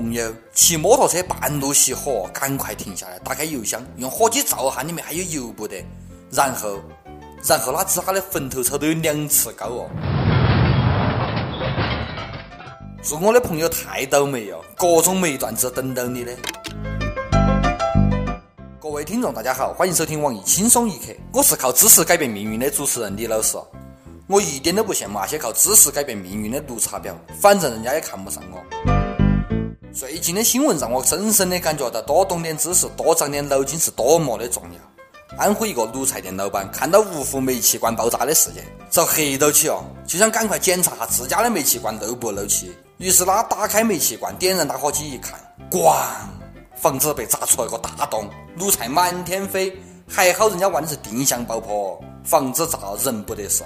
朋友骑摩托车半路熄火，赶快停下来，打开油箱，用火机照下里面还有油不得。然后，然后他指他的坟头草都有两尺高哦。祝我的朋友太倒霉哟，各种霉段子等到你的。各位听众，大家好，欢迎收听网易轻松一刻，我是靠知识改变命运的主持人李老师。我一点都不羡慕那些靠知识改变命运的绿茶婊，反正人家也看不上我。最近的新闻让我深深的感觉到多懂点知识、多长点脑筋是多么的重要。安徽一个卤菜店老板看到芜湖煤气罐爆炸的事件，遭黑到起哦，就想赶快检查下自家的煤气罐漏不漏气。于是他打开煤气罐，点燃打火机一看，咣，房子被砸出了个大洞，卤菜满天飞。还好人家玩的是定向爆破，房子炸人不得事。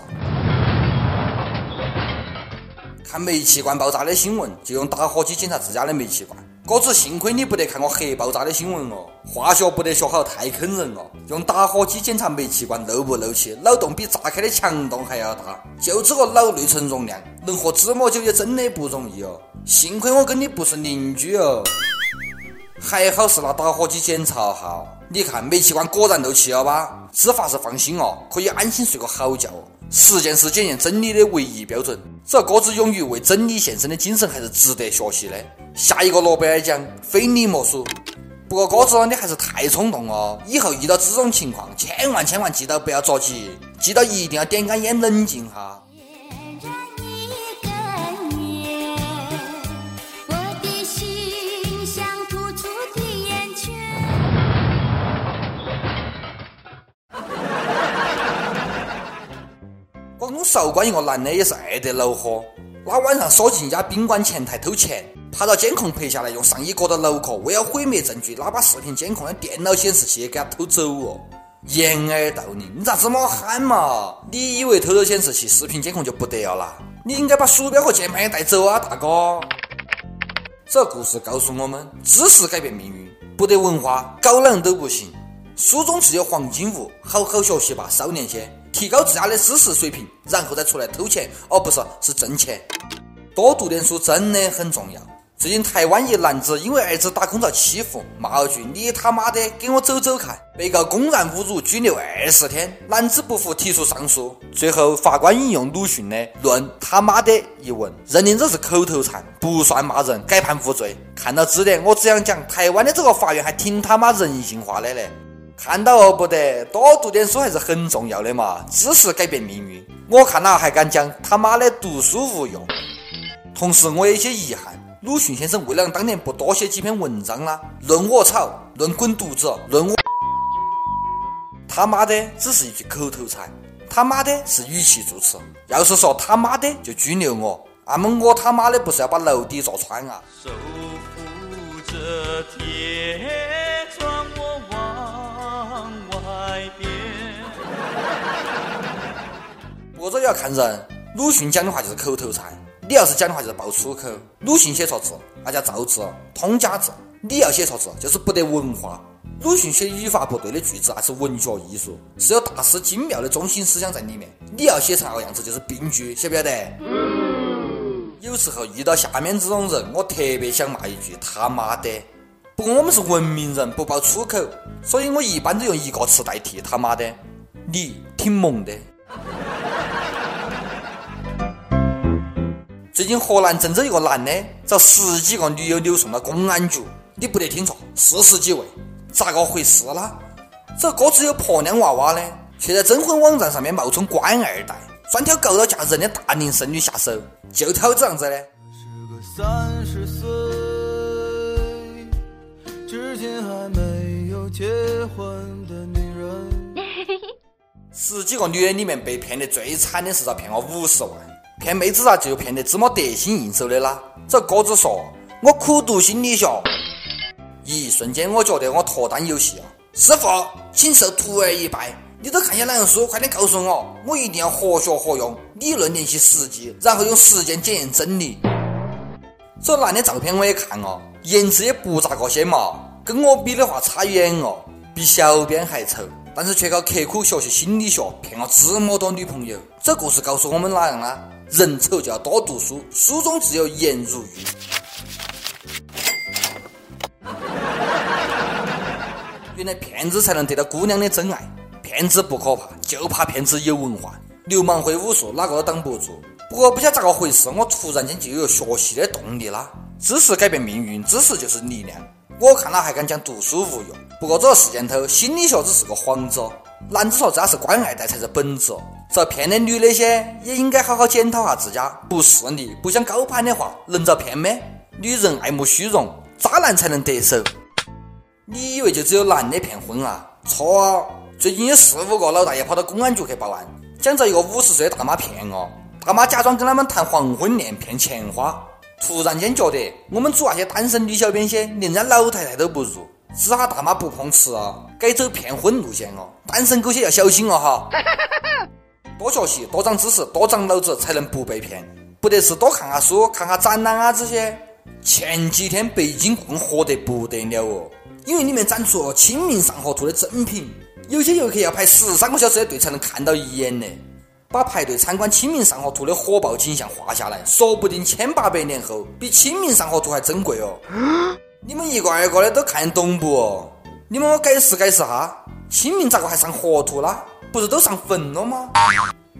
看煤气罐爆炸的新闻，就用打火机检查自家的煤气罐。哥子，幸亏你不得看我核爆炸的新闻哦，化学不得学好，太坑人了。用打火机检查煤气罐漏不漏气，脑洞比炸开的墙洞还要大。就这个脑内存容量，能喝芝麻酒也真的不容易哦。幸亏我跟你不是邻居哦，还好是拿打火机检查哈。你看煤气罐果然漏气了吧？执法是放心哦，可以安心睡个好觉。实践是检验真理的唯一标准。这哥子勇于为真理献身的精神还是值得学习的。下一个诺贝尔奖非你莫属。不过哥子，你还是太冲动了。以后遇到这种情况，千万千万记得不要着急，记得一定要点根烟冷静哈。广东韶关一个男的也是爱得恼火，他晚上锁进一家宾馆前台偷钱，拍到监控拍下来，用上衣裹到脑壳，为了毁灭证据，他把视频监控的电脑显示器也给他偷走哦。掩耳盗铃，你咋这么憨嘛？你以为偷走显示器、视频监控就不得了啦？你应该把鼠标和键盘也带走啊，大哥！这故事告诉我们：知识改变命运，不得文化，搞哪样都不行。书中自有黄金屋，好好学习吧，少年些。提高自家的知识水平，然后再出来偷钱，哦，不是，是挣钱。多读点书真的很重要。最近台湾一男子因为儿子打工遭欺负，骂了句“你他妈的给我走走看”，被告公然侮辱，拘留二十天。男子不服，提出上诉。最后法官引用鲁迅的“论他妈的”一文，认定这是口头禅，不算骂人，改判无罪。看到这点，我只想讲，台湾的这个法院还挺他妈人性化的嘞。看到哦，不得多读点书还是很重要的嘛，知识改变命运。我看了还敢讲他妈的读书无用。同时我有些遗憾，鲁迅先生为了当年不多写几篇文章呢，论我草，论滚犊子，论我他妈的只是一句口头禅，他妈的是语气助词。要是说他妈的就拘留我，那么我他妈的不是要把楼底坐穿啊？守护着天。或者要看人，鲁迅讲的话就是口头禅，你要是讲的话就是爆粗口。鲁迅写错字，那叫造字，通假字；你要写错字，就是不得文化。鲁迅写语法不对的句子，那是文学艺术，是有大师精妙的中心思想在里面。你要写成那个样子，就是病句，晓不晓得？有时候遇到下面这种人，我特别想骂一句他妈的。不过我们是文明人，不爆粗口，所以我一般都用一个词代替他妈的。你挺萌的。最近河南郑州一个男的找十几个女友扭送到公安局，你不得听错，四十几位，咋个回事啦？这哥只有婆娘娃娃呢，却在征婚网站上面冒充官二代，专挑高到嫁人的大龄剩女下手，就挑这样子的。三十岁，至今还没有结婚的女人。十几个女人里面被骗的最惨的是遭骗了五十万。骗妹子啊，就骗得这么得心应手的啦！这哥子说：“我苦读心理学。”一瞬间，我觉得我脱单有戏啊！师傅，请受徒儿一拜。你都看些哪样书？快点告诉我，我一定要活学活用，理论联系实际，然后用实践检验真理。这男的照片我也看了，颜值也不咋个些嘛，跟我比的话差远哦，比小编还丑。但是却靠刻苦学习心理学骗了这么多女朋友。这故事告诉我们哪样呢？人丑就要多读书，书中自有颜如玉。原来骗子才能得到姑娘的真爱，骗子不可怕，就怕骗子有文化。流氓会武术，哪个都挡不住。不过不晓得咋个回事，我突然间就有学习的动力啦。知识改变命运，知识就是力量。我看了还敢讲读书无用？不过这个时间头，心理学只是个幌子。男子说这是官二代才是本质。这骗的女那些也应该好好检讨下自家。不是你不想高攀的话，能遭骗吗？女人爱慕虚荣，渣男才能得手。你以为就只有男的骗婚啊？错啊。最近有四五个老大爷跑到公安局去报案。讲着一个五十岁的大妈骗我，大妈假装跟他们谈黄昏恋骗钱花，突然间觉得我们组那些单身女小编些连人家老太太都不如，只哈大妈不碰瓷啊，改走骗婚路线哦，单身狗些要小心哦哈，多学习多长知识多长脑子才能不被骗，不得是多看下书看下展览啊这些。前几天北京故宫火得不得了哦，因为里面展出了《清明上河图》的真品。有些游客要排十三个小时的队才能看到一眼呢，把排队参观《清明上河图》的火爆景象画下来，说不定千八百年后比《清明上河图》还珍贵哦。你们一个二个的都看懂不？你们我解释解释哈，清明咋个还上河图啦？不是都上坟了吗？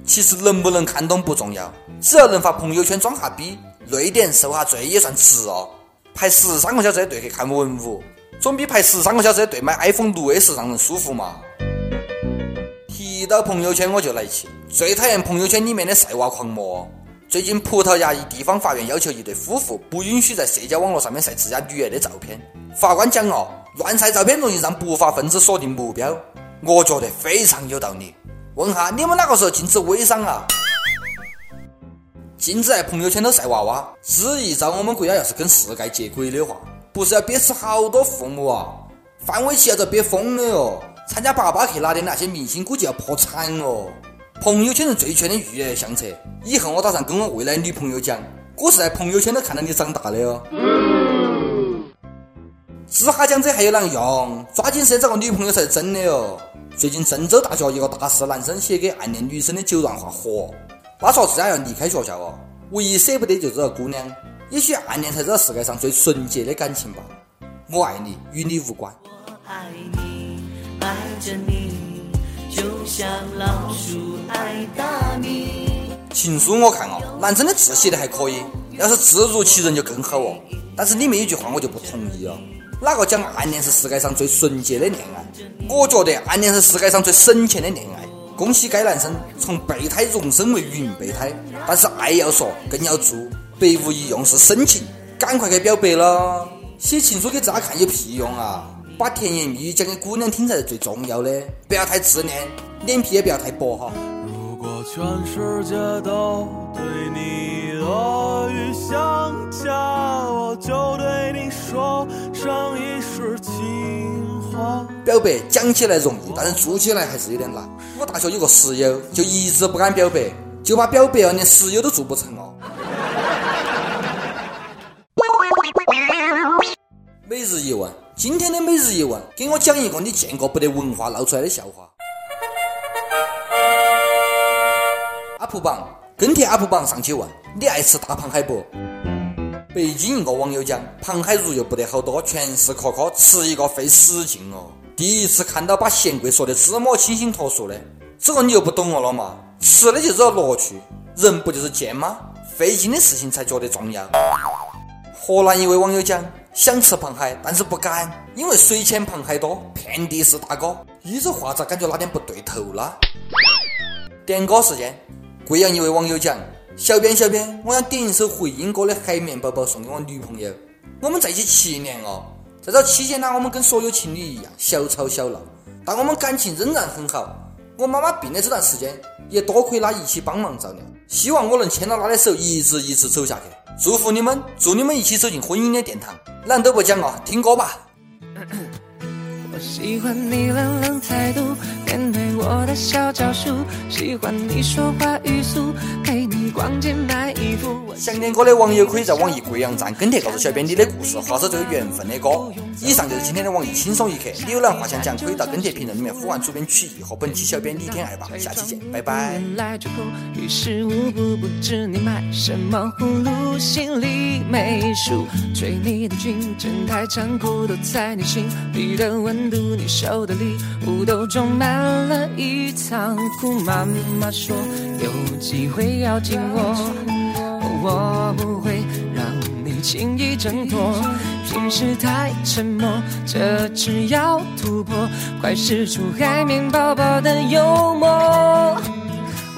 其实能不能看懂不重要，只要能发朋友圈装下逼，瑞典受下罪也算值哦。排十三个小时的队去看文物，总比排十三个小时的队买 iPhone 六 S 让人舒服嘛。提到朋友圈我就来气，最讨厌朋友圈里面的晒娃狂魔。最近葡萄牙一地方法院要求一对夫妇不允许在社交网络上面晒自家女儿的照片。法官讲哦，乱晒照片容易让不法分子锁定目标。我觉得非常有道理。问下你们哪个时候禁止微商啊？禁止在朋友圈头晒娃娃，只一招我们国家要是跟世界接轨的话，不是要憋死好多父母啊？范玮琪要遭憋疯了哟！参加爸爸去哪的那些明星估计要破产哦！朋友圈是最全的育儿相册，以后我打算跟我未来女朋友讲，我是在朋友圈都看到你长大的哦。只哈讲这还有啷用？抓紧时间找个女朋友才是真的哦！最近郑州大学一个大四男生写给暗恋女生的九段话火，他说自家要离开学校哦，唯一舍不得就是这个姑娘。也许暗恋才是这世界上最纯洁的感情吧。我爱你，与你无关。我爱你。爱着你，就像老鼠爱大米。情书我看哦，男生的字写的还可以，要是字如其人就更好哦。但是里面有句话我就不同意哦，哪个讲暗恋是世界上最纯洁的恋爱？我觉得暗恋是世界上最省钱的恋爱。恭喜该男生从备胎荣升为云备胎，但是爱要说，更要做，百无一用是深情，赶快去表白了。写情书给自家看有屁用啊！把甜言蜜语讲给姑娘听才是最重要的，不要太自恋，脸皮也不要太薄哈。如果全世界都对你恶语相加，我就对你说上一世情话。表白讲起来容易，但是做起来还是有点难。我大学有个室友，就一直不敢表白，就怕表白了连室友都做不成哦。每日一问。今天的每日一问，给我讲一个你见过不得文化闹出来的笑话。阿普榜跟帖阿普榜上去问，你爱吃大螃蟹不？北京一个网友讲，螃蟹肉又不得好多，全是壳壳，吃一个费使劲哦。第一次看到把嫌贵说的这么清新脱俗的，这个你又不懂我了嘛？吃的就是乐趣，人不就是贱吗？费劲的事情才觉得重要。河南一位网友讲。想吃螃蟹，但是不敢，因为水浅螃蟹多，遍地是大哥。你这话咋感觉哪点不对头啦？点歌时间，贵阳一位网友讲：小编小编，我想点一首回音哥的《海绵宝宝》送给我女朋友。我们在一起七年哦，在这期间呢，我们跟所有情侣一样小吵小闹，但我们感情仍然很好。我妈妈病的这段时间，也多亏她一起帮忙照料。希望我能牵着他的手，一直一直走下去。祝福你们，祝你们一起走进婚姻的殿堂。懒都不讲了，听歌吧。我喜欢你冷冷态度，面对我的小招数，喜欢你说话语速，陪你逛街买衣服。想点歌的网友可以在网易贵阳站跟帖告诉小编你的故事，或者这个缘分的歌。以上就是今天的网易轻松一刻，你有哪话想讲，可以到跟帖评论里面呼唤主编曲艺和本期小编李天爱吧。下期见，拜拜。于事无补，不知你买什么葫芦，心里没数。追你的军阵太残酷，都在你心里的温度，你手的礼物都装满了一仓库。妈妈说有机会要紧握，我不会让你轻易挣脱。平时太沉默，这次要突破，快使出海绵宝宝的幽默。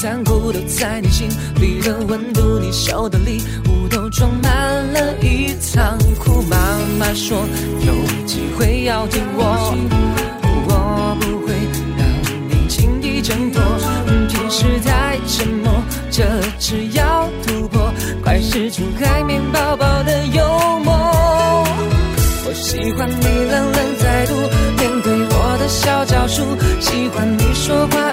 残酷，都在你心里的温度，你收的礼物都装满了一仓库。妈妈说有机会要听我，我不会让你轻易挣脱。平时太沉默，这次要突破，快使出海绵宝宝的幽默。我喜欢你冷冷态度。面对我的小招数，喜欢你说话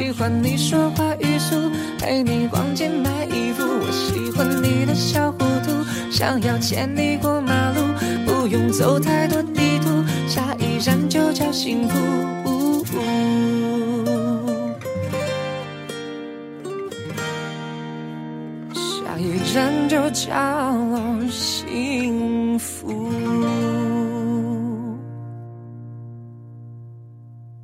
喜欢你说话语速，陪你逛街买衣服。我喜欢你的小糊涂，想要牵你过马路，不用走太多地图。下一站就叫幸福。下一站就叫幸福。